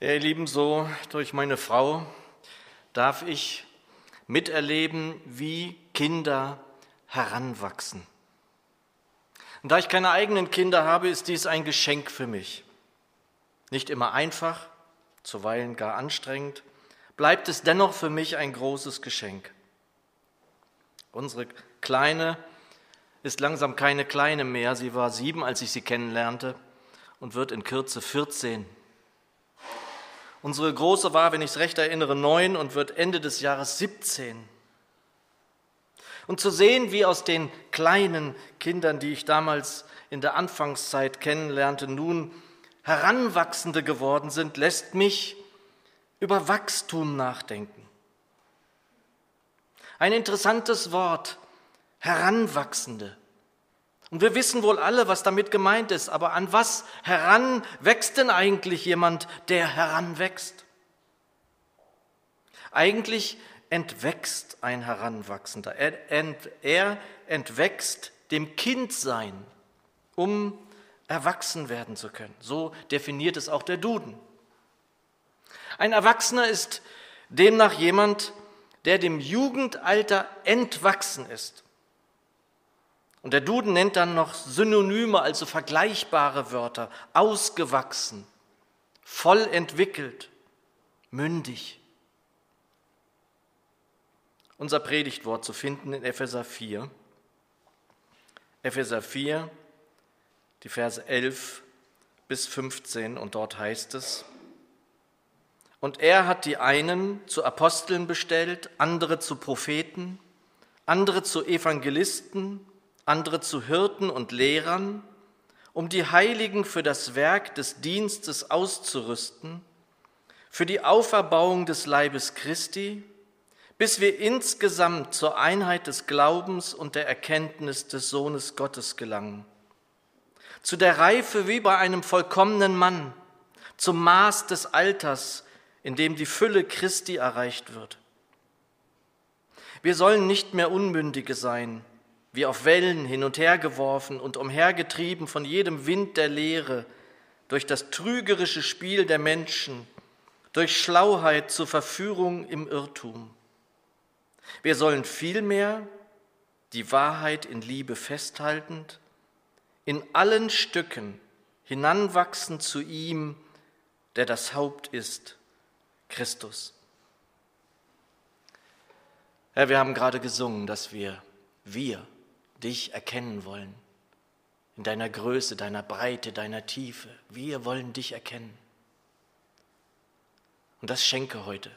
Ja, ihr Lieben, so durch meine Frau darf ich miterleben, wie Kinder heranwachsen. Und da ich keine eigenen Kinder habe, ist dies ein Geschenk für mich. Nicht immer einfach, zuweilen gar anstrengend, bleibt es dennoch für mich ein großes Geschenk. Unsere Kleine ist langsam keine Kleine mehr. Sie war sieben, als ich sie kennenlernte und wird in Kürze 14. Unsere Große war, wenn ich es recht erinnere, neun und wird Ende des Jahres 17. Und zu sehen, wie aus den kleinen Kindern, die ich damals in der Anfangszeit kennenlernte, nun Heranwachsende geworden sind, lässt mich über Wachstum nachdenken. Ein interessantes Wort, Heranwachsende. Und wir wissen wohl alle, was damit gemeint ist, aber an was heran wächst denn eigentlich jemand, der heranwächst? Eigentlich entwächst ein Heranwachsender. Er, ent, er entwächst dem Kindsein, um erwachsen werden zu können. So definiert es auch der Duden. Ein Erwachsener ist demnach jemand, der dem Jugendalter entwachsen ist. Und der Duden nennt dann noch Synonyme, also vergleichbare Wörter, ausgewachsen, voll entwickelt, mündig. Unser Predigtwort zu finden in Epheser 4. Epheser 4, die Verse 11 bis 15 und dort heißt es, und er hat die einen zu Aposteln bestellt, andere zu Propheten, andere zu Evangelisten, andere zu Hirten und Lehrern, um die Heiligen für das Werk des Dienstes auszurüsten, für die Auferbauung des Leibes Christi, bis wir insgesamt zur Einheit des Glaubens und der Erkenntnis des Sohnes Gottes gelangen, zu der Reife wie bei einem vollkommenen Mann, zum Maß des Alters, in dem die Fülle Christi erreicht wird. Wir sollen nicht mehr Unmündige sein, wie auf Wellen hin und her geworfen und umhergetrieben von jedem Wind der Lehre, durch das trügerische Spiel der Menschen, durch Schlauheit zur Verführung im Irrtum. Wir sollen vielmehr die Wahrheit in Liebe festhaltend, in allen Stücken hinanwachsen zu ihm, der das Haupt ist, Christus. Herr, wir haben gerade gesungen, dass wir, wir dich erkennen wollen. In deiner Größe, deiner Breite, deiner Tiefe. Wir wollen dich erkennen. Und das schenke heute.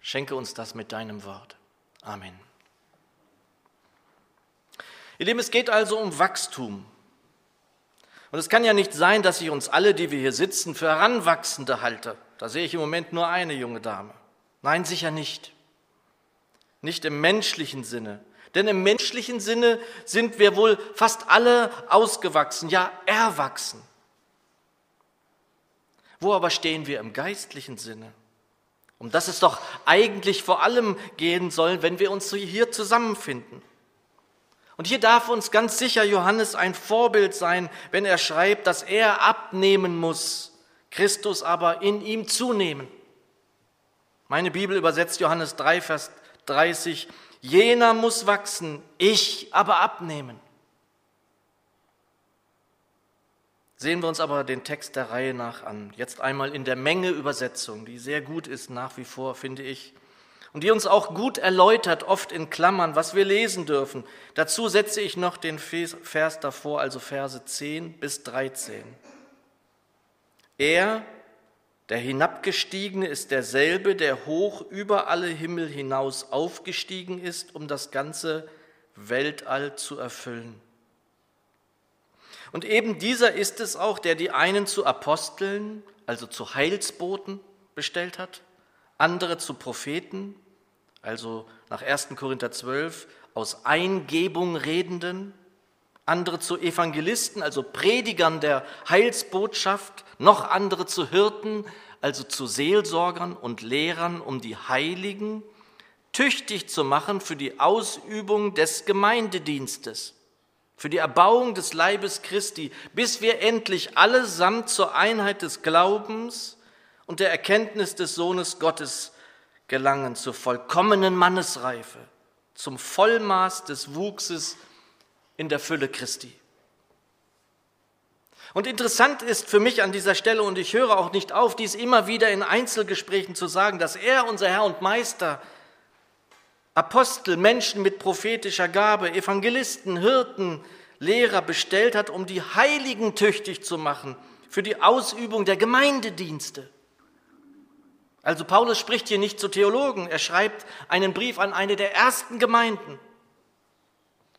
Schenke uns das mit deinem Wort. Amen. Ihr Lieben, es geht also um Wachstum. Und es kann ja nicht sein, dass ich uns alle, die wir hier sitzen, für Heranwachsende halte. Da sehe ich im Moment nur eine junge Dame. Nein, sicher nicht. Nicht im menschlichen Sinne. Denn im menschlichen Sinne sind wir wohl fast alle ausgewachsen, ja erwachsen. Wo aber stehen wir im geistlichen Sinne? Um das es doch eigentlich vor allem gehen soll, wenn wir uns hier zusammenfinden. Und hier darf uns ganz sicher Johannes ein Vorbild sein, wenn er schreibt, dass er abnehmen muss Christus aber in ihm zunehmen. Meine Bibel übersetzt Johannes 3, Vers 30, jener muss wachsen, ich aber abnehmen. Sehen wir uns aber den Text der Reihe nach an. Jetzt einmal in der Menge Übersetzung, die sehr gut ist nach wie vor, finde ich. Und die uns auch gut erläutert, oft in Klammern, was wir lesen dürfen. Dazu setze ich noch den Vers davor, also Verse 10 bis 13. Er, der Hinabgestiegene, ist derselbe, der hoch über alle Himmel hinaus aufgestiegen ist, um das ganze Weltall zu erfüllen. Und eben dieser ist es auch, der die einen zu Aposteln, also zu Heilsboten bestellt hat, andere zu Propheten, also nach 1. Korinther 12 aus Eingebung redenden, andere zu Evangelisten, also Predigern der Heilsbotschaft, noch andere zu Hirten, also zu Seelsorgern und Lehrern, um die Heiligen tüchtig zu machen für die Ausübung des Gemeindedienstes, für die Erbauung des Leibes Christi, bis wir endlich allesamt zur Einheit des Glaubens und der Erkenntnis des Sohnes Gottes gelangen, zur vollkommenen Mannesreife, zum Vollmaß des Wuchses in der Fülle Christi. Und interessant ist für mich an dieser Stelle, und ich höre auch nicht auf, dies immer wieder in Einzelgesprächen zu sagen, dass er, unser Herr und Meister, Apostel, Menschen mit prophetischer Gabe, Evangelisten, Hirten, Lehrer bestellt hat, um die Heiligen tüchtig zu machen für die Ausübung der Gemeindedienste. Also Paulus spricht hier nicht zu Theologen, er schreibt einen Brief an eine der ersten Gemeinden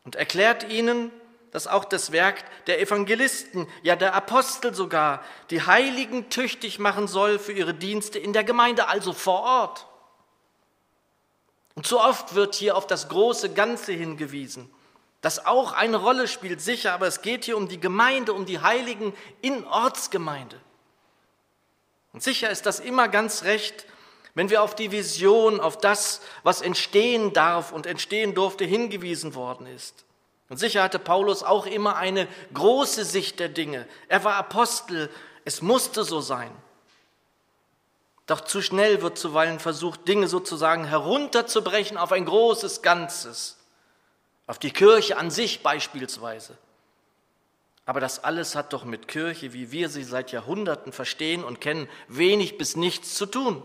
und erklärt ihnen, dass auch das Werk der Evangelisten, ja der Apostel sogar, die Heiligen tüchtig machen soll für ihre Dienste in der Gemeinde, also vor Ort. Und so oft wird hier auf das große Ganze hingewiesen, das auch eine Rolle spielt, sicher, aber es geht hier um die Gemeinde, um die Heiligen in Ortsgemeinde. Und sicher ist das immer ganz recht, wenn wir auf die Vision, auf das, was entstehen darf und entstehen durfte, hingewiesen worden ist. Und sicher hatte Paulus auch immer eine große Sicht der Dinge. Er war Apostel, es musste so sein. Doch zu schnell wird zuweilen versucht, Dinge sozusagen herunterzubrechen auf ein großes Ganzes, auf die Kirche an sich beispielsweise. Aber das alles hat doch mit Kirche, wie wir sie seit Jahrhunderten verstehen und kennen, wenig bis nichts zu tun.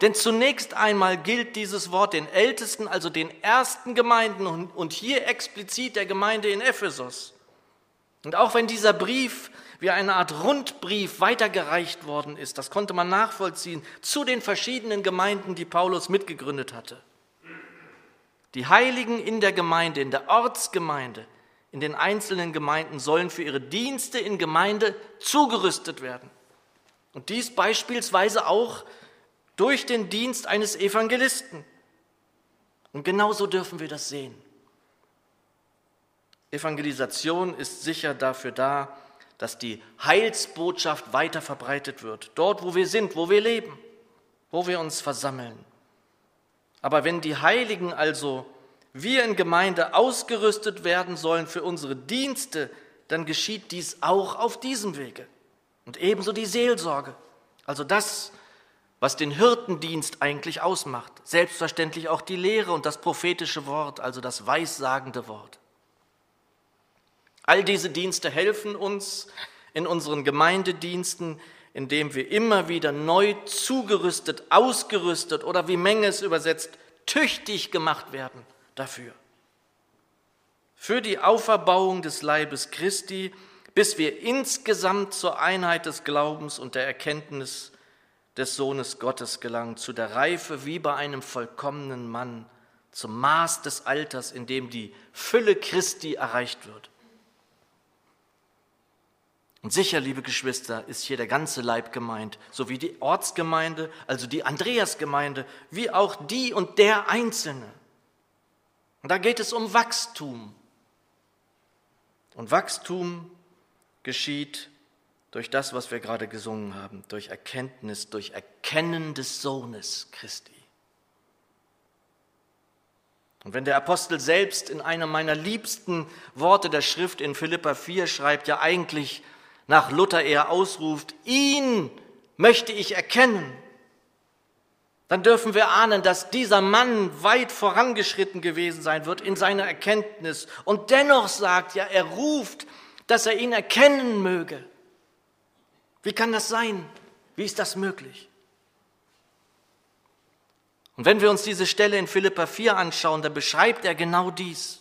Denn zunächst einmal gilt dieses Wort den Ältesten, also den ersten Gemeinden und hier explizit der Gemeinde in Ephesus. Und auch wenn dieser Brief wie eine Art Rundbrief weitergereicht worden ist, das konnte man nachvollziehen, zu den verschiedenen Gemeinden, die Paulus mitgegründet hatte. Die Heiligen in der Gemeinde, in der Ortsgemeinde, in den einzelnen Gemeinden sollen für ihre Dienste in Gemeinde zugerüstet werden. Und dies beispielsweise auch durch den Dienst eines Evangelisten. Und genauso dürfen wir das sehen. Evangelisation ist sicher dafür da, dass die Heilsbotschaft weiter verbreitet wird, dort wo wir sind, wo wir leben, wo wir uns versammeln. Aber wenn die Heiligen also wir in Gemeinde ausgerüstet werden sollen für unsere Dienste, dann geschieht dies auch auf diesem Wege. Und ebenso die Seelsorge, also das, was den Hirtendienst eigentlich ausmacht. Selbstverständlich auch die Lehre und das prophetische Wort, also das weissagende Wort. All diese Dienste helfen uns in unseren Gemeindediensten, indem wir immer wieder neu zugerüstet, ausgerüstet oder wie Menge es übersetzt, tüchtig gemacht werden dafür. Für die Auferbauung des Leibes Christi, bis wir insgesamt zur Einheit des Glaubens und der Erkenntnis des Sohnes Gottes gelangen, zu der Reife wie bei einem vollkommenen Mann, zum Maß des Alters, in dem die Fülle Christi erreicht wird. Und sicher, liebe Geschwister, ist hier der ganze Leib gemeint, sowie die Ortsgemeinde, also die Andreasgemeinde, wie auch die und der Einzelne. Und da geht es um Wachstum. Und Wachstum geschieht durch das, was wir gerade gesungen haben, durch Erkenntnis, durch Erkennen des Sohnes Christi. Und wenn der Apostel selbst in einem meiner liebsten Worte der Schrift in Philippa 4 schreibt, ja eigentlich nach Luther eher ausruft, ihn möchte ich erkennen, dann dürfen wir ahnen, dass dieser Mann weit vorangeschritten gewesen sein wird in seiner Erkenntnis und dennoch sagt, ja, er ruft, dass er ihn erkennen möge. Wie kann das sein? Wie ist das möglich? Und wenn wir uns diese Stelle in Philippa 4 anschauen, dann beschreibt er genau dies.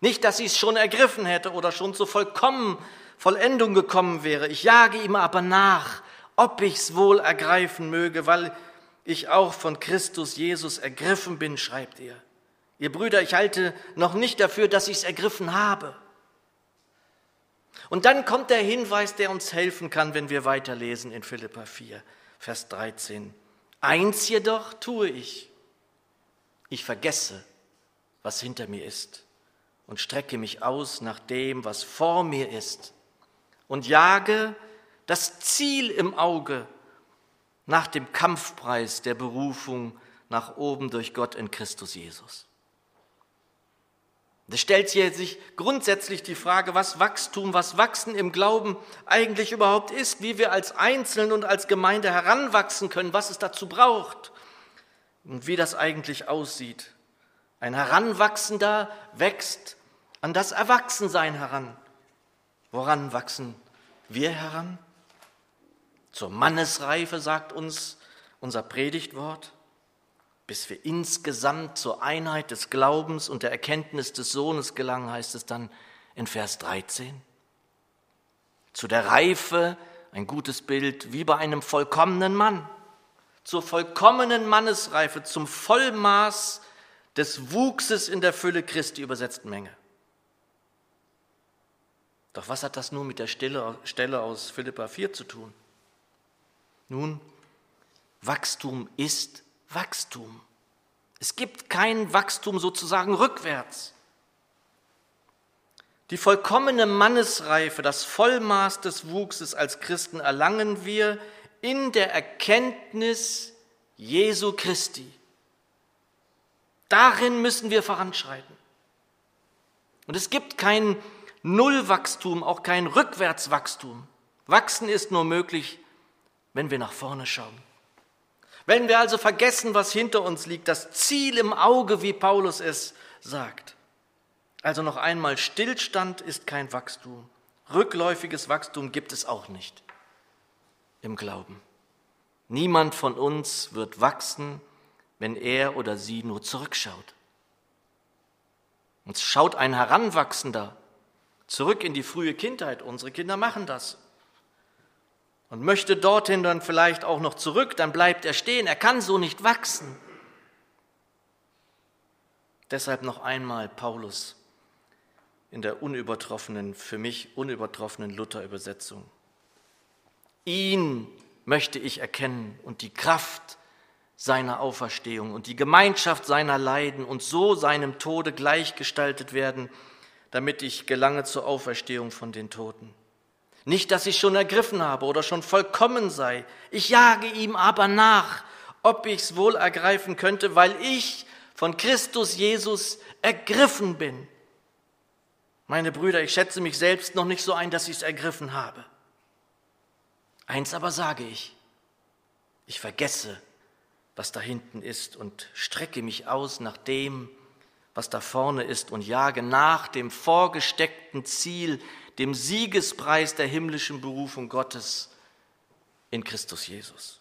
Nicht, dass ich es schon ergriffen hätte oder schon zur vollkommen Vollendung gekommen wäre. Ich jage ihm aber nach, ob ich es wohl ergreifen möge, weil ich auch von Christus Jesus ergriffen bin, schreibt er. Ihr Brüder, ich halte noch nicht dafür, dass ich es ergriffen habe. Und dann kommt der Hinweis, der uns helfen kann, wenn wir weiterlesen in Philippa 4, Vers 13. Eins jedoch tue ich. Ich vergesse, was hinter mir ist und strecke mich aus nach dem, was vor mir ist und jage das Ziel im Auge, nach dem Kampfpreis der Berufung nach oben durch Gott in Christus Jesus. Es stellt sich grundsätzlich die Frage, was Wachstum, was Wachsen im Glauben eigentlich überhaupt ist, wie wir als Einzelnen und als Gemeinde heranwachsen können, was es dazu braucht und wie das eigentlich aussieht. Ein Heranwachsender wächst an das Erwachsensein heran. Woran wachsen wir heran? Zur Mannesreife, sagt uns unser Predigtwort bis wir insgesamt zur Einheit des Glaubens und der Erkenntnis des Sohnes gelangen, heißt es dann in Vers 13. Zu der Reife, ein gutes Bild, wie bei einem vollkommenen Mann, zur vollkommenen Mannesreife, zum Vollmaß des Wuchses in der Fülle Christi übersetzten Menge. Doch was hat das nun mit der Stelle aus Philippa 4 zu tun? Nun, Wachstum ist Wachstum. Es gibt kein Wachstum sozusagen rückwärts. Die vollkommene Mannesreife, das Vollmaß des Wuchses als Christen erlangen wir in der Erkenntnis Jesu Christi. Darin müssen wir voranschreiten. Und es gibt kein Nullwachstum, auch kein Rückwärtswachstum. Wachsen ist nur möglich, wenn wir nach vorne schauen. Wenn wir also vergessen, was hinter uns liegt, das Ziel im Auge, wie Paulus es sagt. Also noch einmal, Stillstand ist kein Wachstum. Rückläufiges Wachstum gibt es auch nicht im Glauben. Niemand von uns wird wachsen, wenn er oder sie nur zurückschaut. Uns schaut ein Heranwachsender zurück in die frühe Kindheit. Unsere Kinder machen das und möchte dorthin dann vielleicht auch noch zurück, dann bleibt er stehen. Er kann so nicht wachsen. Deshalb noch einmal Paulus in der unübertroffenen, für mich unübertroffenen Luther-Übersetzung. Ihn möchte ich erkennen und die Kraft seiner Auferstehung und die Gemeinschaft seiner Leiden und so seinem Tode gleichgestaltet werden, damit ich gelange zur Auferstehung von den Toten. Nicht, dass ich schon ergriffen habe oder schon vollkommen sei. Ich jage ihm aber nach, ob ich es wohl ergreifen könnte, weil ich von Christus Jesus ergriffen bin. Meine Brüder, ich schätze mich selbst noch nicht so ein, dass ich es ergriffen habe. Eins aber sage ich, ich vergesse, was da hinten ist und strecke mich aus nach dem, was da vorne ist und jage nach dem vorgesteckten Ziel, dem Siegespreis der himmlischen Berufung Gottes in Christus Jesus.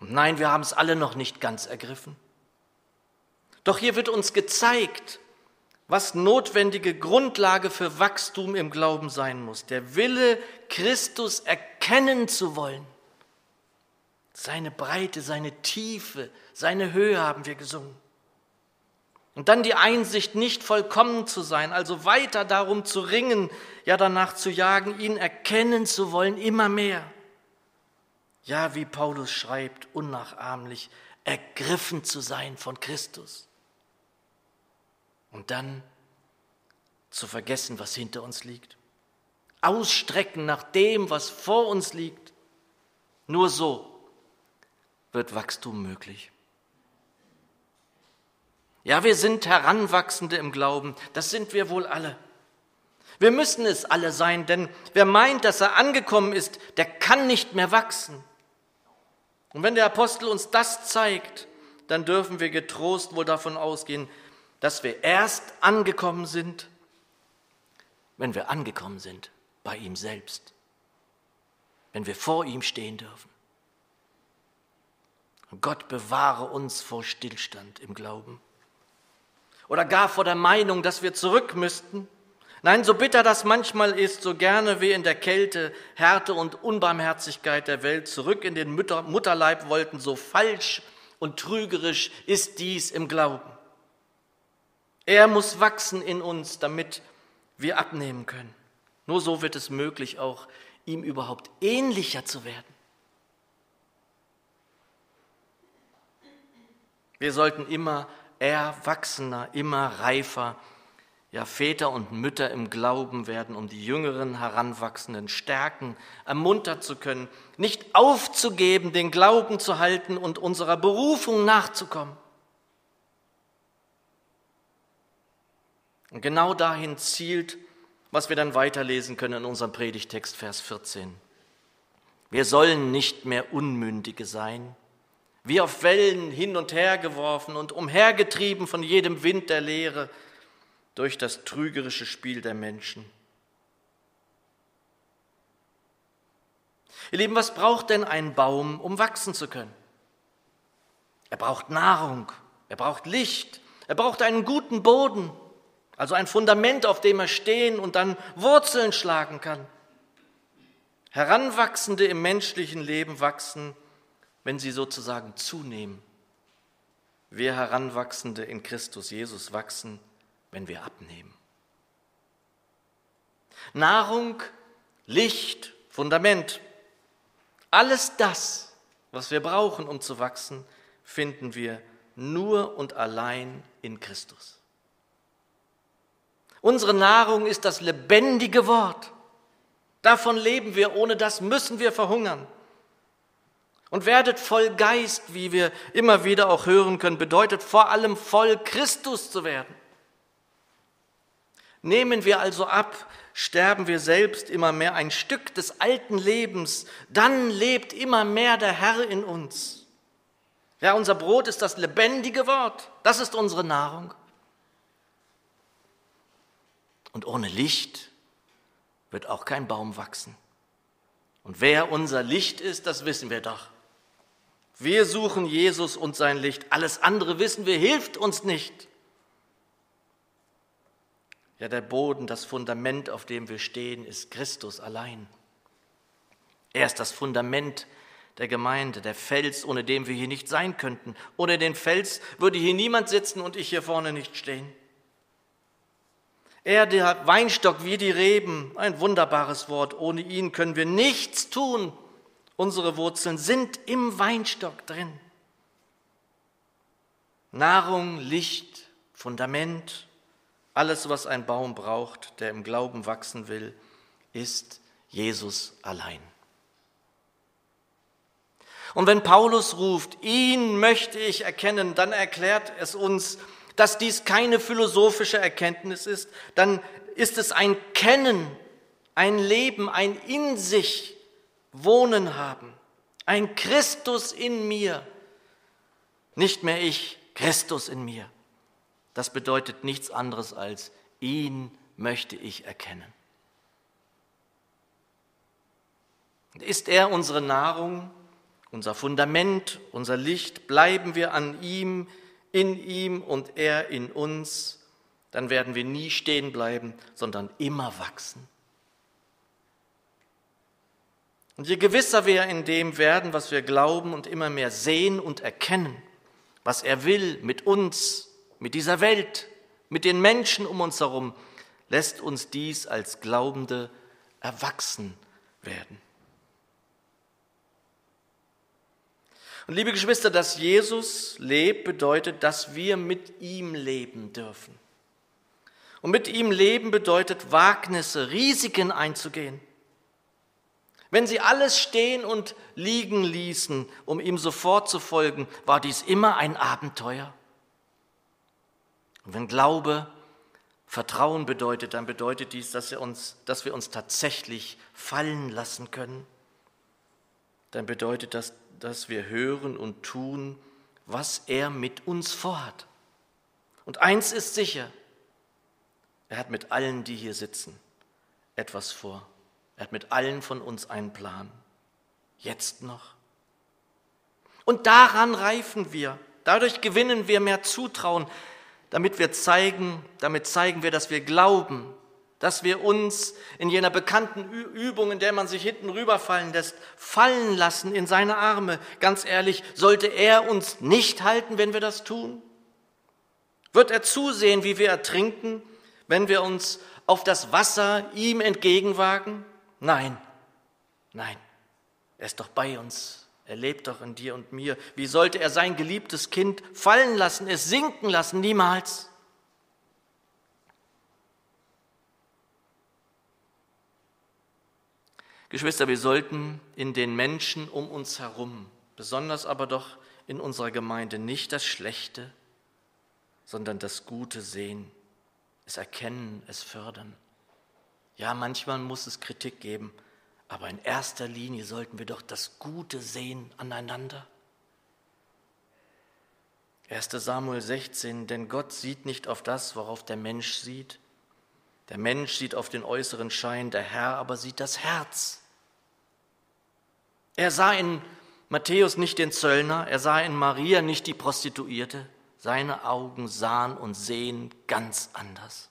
Und nein, wir haben es alle noch nicht ganz ergriffen. Doch hier wird uns gezeigt, was notwendige Grundlage für Wachstum im Glauben sein muss. Der Wille, Christus erkennen zu wollen. Seine Breite, seine Tiefe, seine Höhe haben wir gesungen. Und dann die Einsicht, nicht vollkommen zu sein, also weiter darum zu ringen, ja danach zu jagen, ihn erkennen zu wollen, immer mehr. Ja, wie Paulus schreibt, unnachahmlich, ergriffen zu sein von Christus. Und dann zu vergessen, was hinter uns liegt. Ausstrecken nach dem, was vor uns liegt. Nur so wird Wachstum möglich. Ja, wir sind Heranwachsende im Glauben, das sind wir wohl alle. Wir müssen es alle sein, denn wer meint, dass er angekommen ist, der kann nicht mehr wachsen. Und wenn der Apostel uns das zeigt, dann dürfen wir getrost wohl davon ausgehen, dass wir erst angekommen sind, wenn wir angekommen sind bei ihm selbst, wenn wir vor ihm stehen dürfen. Und Gott bewahre uns vor Stillstand im Glauben oder gar vor der Meinung, dass wir zurück müssten. Nein, so bitter das manchmal ist, so gerne wir in der Kälte, Härte und Unbarmherzigkeit der Welt zurück in den Mütter Mutterleib wollten, so falsch und trügerisch ist dies im Glauben. Er muss wachsen in uns, damit wir abnehmen können. Nur so wird es möglich, auch ihm überhaupt ähnlicher zu werden. Wir sollten immer erwachsener, immer reifer. Ja, Väter und Mütter im Glauben werden, um die jüngeren Heranwachsenden stärken, ermuntert zu können, nicht aufzugeben, den Glauben zu halten und unserer Berufung nachzukommen. Und genau dahin zielt, was wir dann weiterlesen können in unserem Predigtext, Vers 14. Wir sollen nicht mehr Unmündige sein, wie auf Wellen hin und her geworfen und umhergetrieben von jedem Wind der Lehre durch das trügerische Spiel der Menschen. Ihr Lieben, was braucht denn ein Baum, um wachsen zu können? Er braucht Nahrung, er braucht Licht, er braucht einen guten Boden, also ein Fundament, auf dem er stehen und dann Wurzeln schlagen kann. Heranwachsende im menschlichen Leben wachsen, wenn sie sozusagen zunehmen. Wir Heranwachsende in Christus Jesus wachsen, wenn wir abnehmen. Nahrung, Licht, Fundament, alles das, was wir brauchen, um zu wachsen, finden wir nur und allein in Christus. Unsere Nahrung ist das lebendige Wort. Davon leben wir, ohne das müssen wir verhungern. Und werdet voll Geist, wie wir immer wieder auch hören können, bedeutet vor allem voll Christus zu werden. Nehmen wir also ab, sterben wir selbst immer mehr ein Stück des alten Lebens, dann lebt immer mehr der Herr in uns. Ja, unser Brot ist das lebendige Wort, das ist unsere Nahrung. Und ohne Licht wird auch kein Baum wachsen. Und wer unser Licht ist, das wissen wir doch. Wir suchen Jesus und sein Licht. Alles andere wissen wir, hilft uns nicht. Ja, der Boden, das Fundament, auf dem wir stehen, ist Christus allein. Er ist das Fundament der Gemeinde, der Fels, ohne den wir hier nicht sein könnten. Ohne den Fels würde hier niemand sitzen und ich hier vorne nicht stehen. Er, der Weinstock wie die Reben, ein wunderbares Wort. Ohne ihn können wir nichts tun. Unsere Wurzeln sind im Weinstock drin. Nahrung, Licht, Fundament, alles, was ein Baum braucht, der im Glauben wachsen will, ist Jesus allein. Und wenn Paulus ruft, ihn möchte ich erkennen, dann erklärt es uns, dass dies keine philosophische Erkenntnis ist, dann ist es ein Kennen, ein Leben, ein in sich Wohnen haben, ein Christus in mir. Nicht mehr ich, Christus in mir. Das bedeutet nichts anderes als, ihn möchte ich erkennen. Ist er unsere Nahrung, unser Fundament, unser Licht, bleiben wir an ihm, in ihm und er in uns, dann werden wir nie stehen bleiben, sondern immer wachsen. Und je gewisser wir in dem werden, was wir glauben und immer mehr sehen und erkennen, was er will mit uns, mit dieser Welt, mit den Menschen um uns herum, lässt uns dies als Glaubende erwachsen werden. Und liebe Geschwister, dass Jesus lebt, bedeutet, dass wir mit ihm leben dürfen. Und mit ihm leben bedeutet Wagnisse, Risiken einzugehen. Wenn sie alles stehen und liegen ließen, um ihm sofort zu folgen, war dies immer ein Abenteuer. Und wenn Glaube Vertrauen bedeutet, dann bedeutet dies, dass wir uns, dass wir uns tatsächlich fallen lassen können. Dann bedeutet das, dass wir hören und tun, was er mit uns vorhat. Und eins ist sicher, er hat mit allen, die hier sitzen, etwas vor. Er hat mit allen von uns einen Plan. Jetzt noch. Und daran reifen wir. Dadurch gewinnen wir mehr Zutrauen, damit wir zeigen, damit zeigen wir, dass wir glauben, dass wir uns in jener bekannten Übung, in der man sich hinten rüberfallen lässt, fallen lassen in seine Arme. Ganz ehrlich, sollte er uns nicht halten, wenn wir das tun? Wird er zusehen, wie wir ertrinken, wenn wir uns auf das Wasser ihm entgegenwagen? Nein, nein, er ist doch bei uns. Er lebt doch in dir und mir. Wie sollte er sein geliebtes Kind fallen lassen, es sinken lassen? Niemals. Geschwister, wir sollten in den Menschen um uns herum, besonders aber doch in unserer Gemeinde, nicht das Schlechte, sondern das Gute sehen. es erkennen, es fördern. Ja, manchmal muss es Kritik geben, aber in erster Linie sollten wir doch das Gute sehen aneinander. 1 Samuel 16, denn Gott sieht nicht auf das, worauf der Mensch sieht. Der Mensch sieht auf den äußeren Schein, der Herr aber sieht das Herz. Er sah in Matthäus nicht den Zöllner, er sah in Maria nicht die Prostituierte. Seine Augen sahen und sehen ganz anders.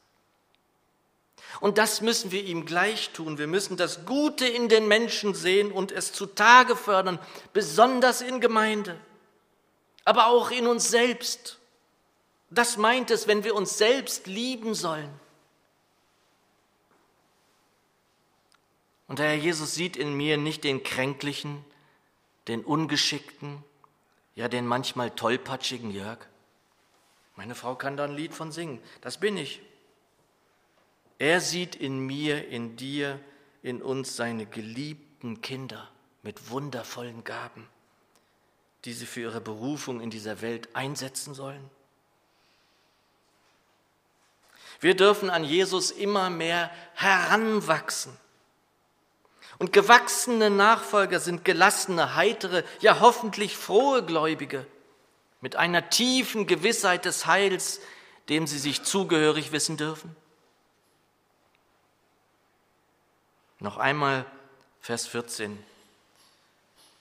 Und das müssen wir ihm gleich tun. Wir müssen das Gute in den Menschen sehen und es zutage fördern, besonders in Gemeinde, aber auch in uns selbst. Das meint es, wenn wir uns selbst lieben sollen. Und der Herr Jesus sieht in mir nicht den Kränklichen, den Ungeschickten, ja den manchmal tollpatschigen Jörg. Meine Frau kann da ein Lied von singen. Das bin ich. Er sieht in mir, in dir, in uns seine geliebten Kinder mit wundervollen Gaben, die sie für ihre Berufung in dieser Welt einsetzen sollen. Wir dürfen an Jesus immer mehr heranwachsen. Und gewachsene Nachfolger sind gelassene, heitere, ja hoffentlich frohe Gläubige mit einer tiefen Gewissheit des Heils, dem sie sich zugehörig wissen dürfen. Noch einmal Vers 14.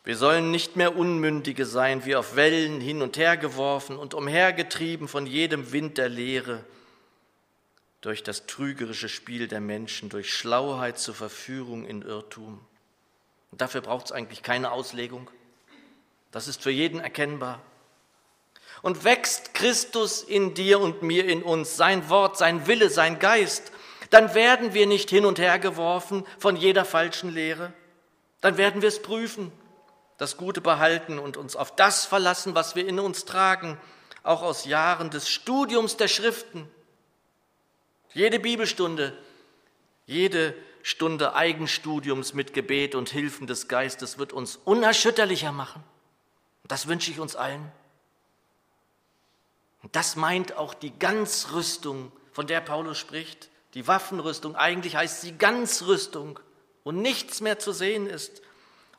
Wir sollen nicht mehr Unmündige sein, wie auf Wellen hin und her geworfen und umhergetrieben von jedem Wind der Lehre, durch das trügerische Spiel der Menschen, durch Schlauheit zur Verführung in Irrtum. Und dafür braucht es eigentlich keine Auslegung. Das ist für jeden erkennbar. Und wächst Christus in dir und mir in uns, sein Wort, sein Wille, sein Geist, dann werden wir nicht hin und her geworfen von jeder falschen Lehre. Dann werden wir es prüfen, das Gute behalten und uns auf das verlassen, was wir in uns tragen, auch aus Jahren des Studiums der Schriften jede Bibelstunde, jede Stunde Eigenstudiums mit Gebet und Hilfen des Geistes wird uns unerschütterlicher machen. das wünsche ich uns allen. Und das meint auch die Ganzrüstung, von der Paulus spricht. Die Waffenrüstung, eigentlich heißt sie Ganzrüstung, wo nichts mehr zu sehen ist.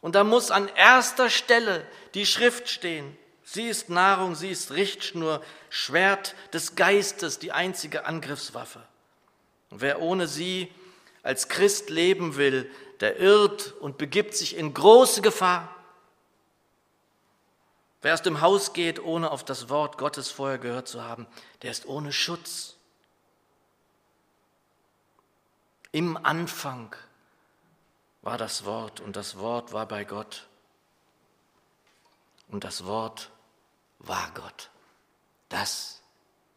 Und da muss an erster Stelle die Schrift stehen. Sie ist Nahrung, sie ist Richtschnur, Schwert des Geistes, die einzige Angriffswaffe. Und wer ohne sie als Christ leben will, der irrt und begibt sich in große Gefahr. Wer aus dem Haus geht, ohne auf das Wort Gottes vorher gehört zu haben, der ist ohne Schutz. Im Anfang war das Wort und das Wort war bei Gott und das Wort war Gott. Das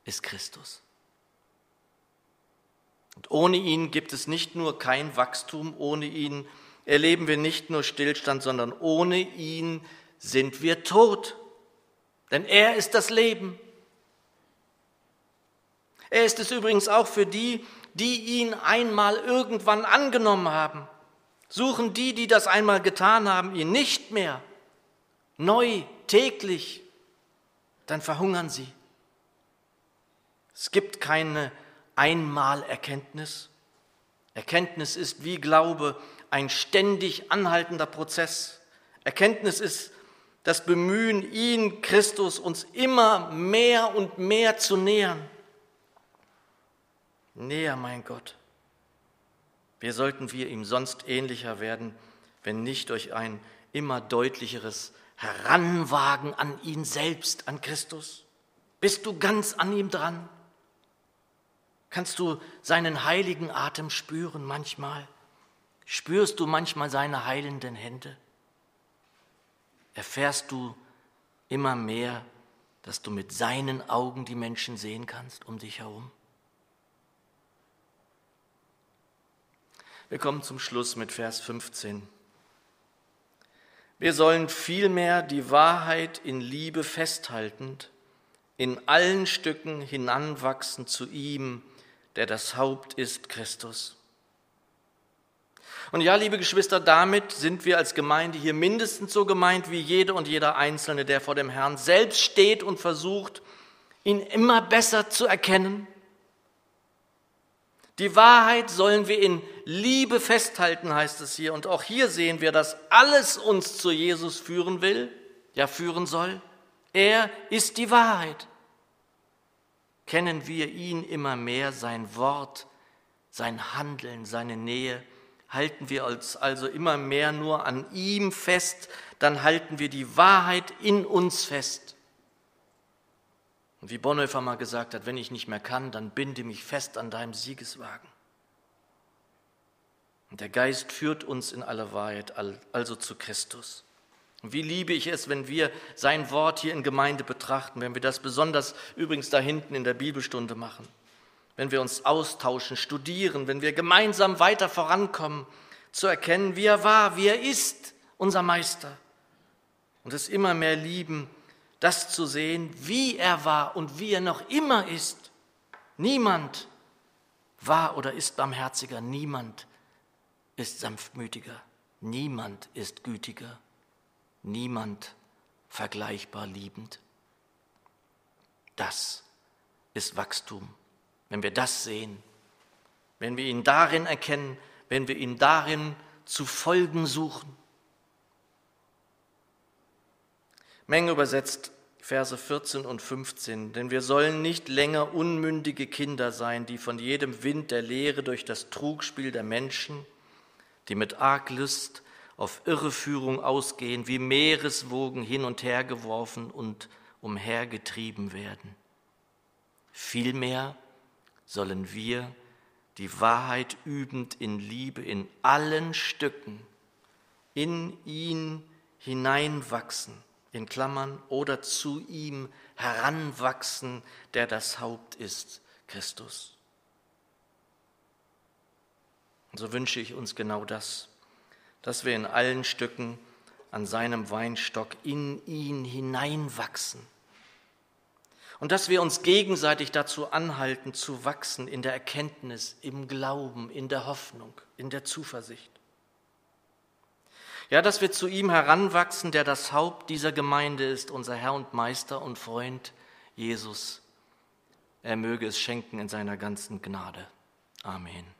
ist Christus. Und ohne ihn gibt es nicht nur kein Wachstum, ohne ihn erleben wir nicht nur Stillstand, sondern ohne ihn sind wir tot. Denn er ist das Leben. Er ist es übrigens auch für die, die ihn einmal irgendwann angenommen haben. Suchen die, die das einmal getan haben, ihn nicht mehr neu, täglich, dann verhungern sie. Es gibt keine Einmalerkenntnis. Erkenntnis ist wie Glaube ein ständig anhaltender Prozess. Erkenntnis ist das Bemühen, ihn, Christus, uns immer mehr und mehr zu nähern. Näher, mein Gott. Wie sollten wir ihm sonst ähnlicher werden, wenn nicht durch ein immer deutlicheres Heranwagen an ihn selbst, an Christus? Bist du ganz an ihm dran? Kannst du seinen heiligen Atem spüren manchmal? Spürst du manchmal seine heilenden Hände? Erfährst du immer mehr, dass du mit seinen Augen die Menschen sehen kannst um dich herum? Wir kommen zum Schluss mit Vers 15. Wir sollen vielmehr die Wahrheit in Liebe festhaltend, in allen Stücken hinanwachsen zu ihm, der das Haupt ist, Christus. Und ja, liebe Geschwister, damit sind wir als Gemeinde hier mindestens so gemeint wie jede und jeder Einzelne, der vor dem Herrn selbst steht und versucht, ihn immer besser zu erkennen. Die Wahrheit sollen wir in Liebe festhalten, heißt es hier. Und auch hier sehen wir, dass alles uns zu Jesus führen will, ja führen soll. Er ist die Wahrheit. Kennen wir ihn immer mehr, sein Wort, sein Handeln, seine Nähe, halten wir uns also immer mehr nur an ihm fest, dann halten wir die Wahrheit in uns fest. Und wie Bonhoeffer mal gesagt hat, wenn ich nicht mehr kann, dann binde mich fest an deinem Siegeswagen. Und der Geist führt uns in alle Wahrheit, also zu Christus. Und wie liebe ich es, wenn wir sein Wort hier in Gemeinde betrachten, wenn wir das besonders übrigens da hinten in der Bibelstunde machen, wenn wir uns austauschen, studieren, wenn wir gemeinsam weiter vorankommen, zu erkennen, wie er war, wie er ist, unser Meister. Und es immer mehr lieben, das zu sehen, wie er war und wie er noch immer ist. Niemand war oder ist barmherziger, niemand ist sanftmütiger, niemand ist gütiger, niemand vergleichbar liebend. Das ist Wachstum. Wenn wir das sehen, wenn wir ihn darin erkennen, wenn wir ihn darin zu folgen suchen. Menge übersetzt Verse 14 und 15, denn wir sollen nicht länger unmündige Kinder sein, die von jedem Wind der Lehre durch das Trugspiel der Menschen, die mit Arglist auf Irreführung ausgehen, wie Meereswogen hin und her geworfen und umhergetrieben werden. Vielmehr sollen wir die Wahrheit übend in Liebe in allen Stücken in ihn hineinwachsen in Klammern, oder zu ihm heranwachsen, der das Haupt ist, Christus. Und so wünsche ich uns genau das, dass wir in allen Stücken an seinem Weinstock in ihn hineinwachsen. Und dass wir uns gegenseitig dazu anhalten, zu wachsen in der Erkenntnis, im Glauben, in der Hoffnung, in der Zuversicht. Ja, dass wir zu ihm heranwachsen, der das Haupt dieser Gemeinde ist, unser Herr und Meister und Freund Jesus. Er möge es schenken in seiner ganzen Gnade. Amen.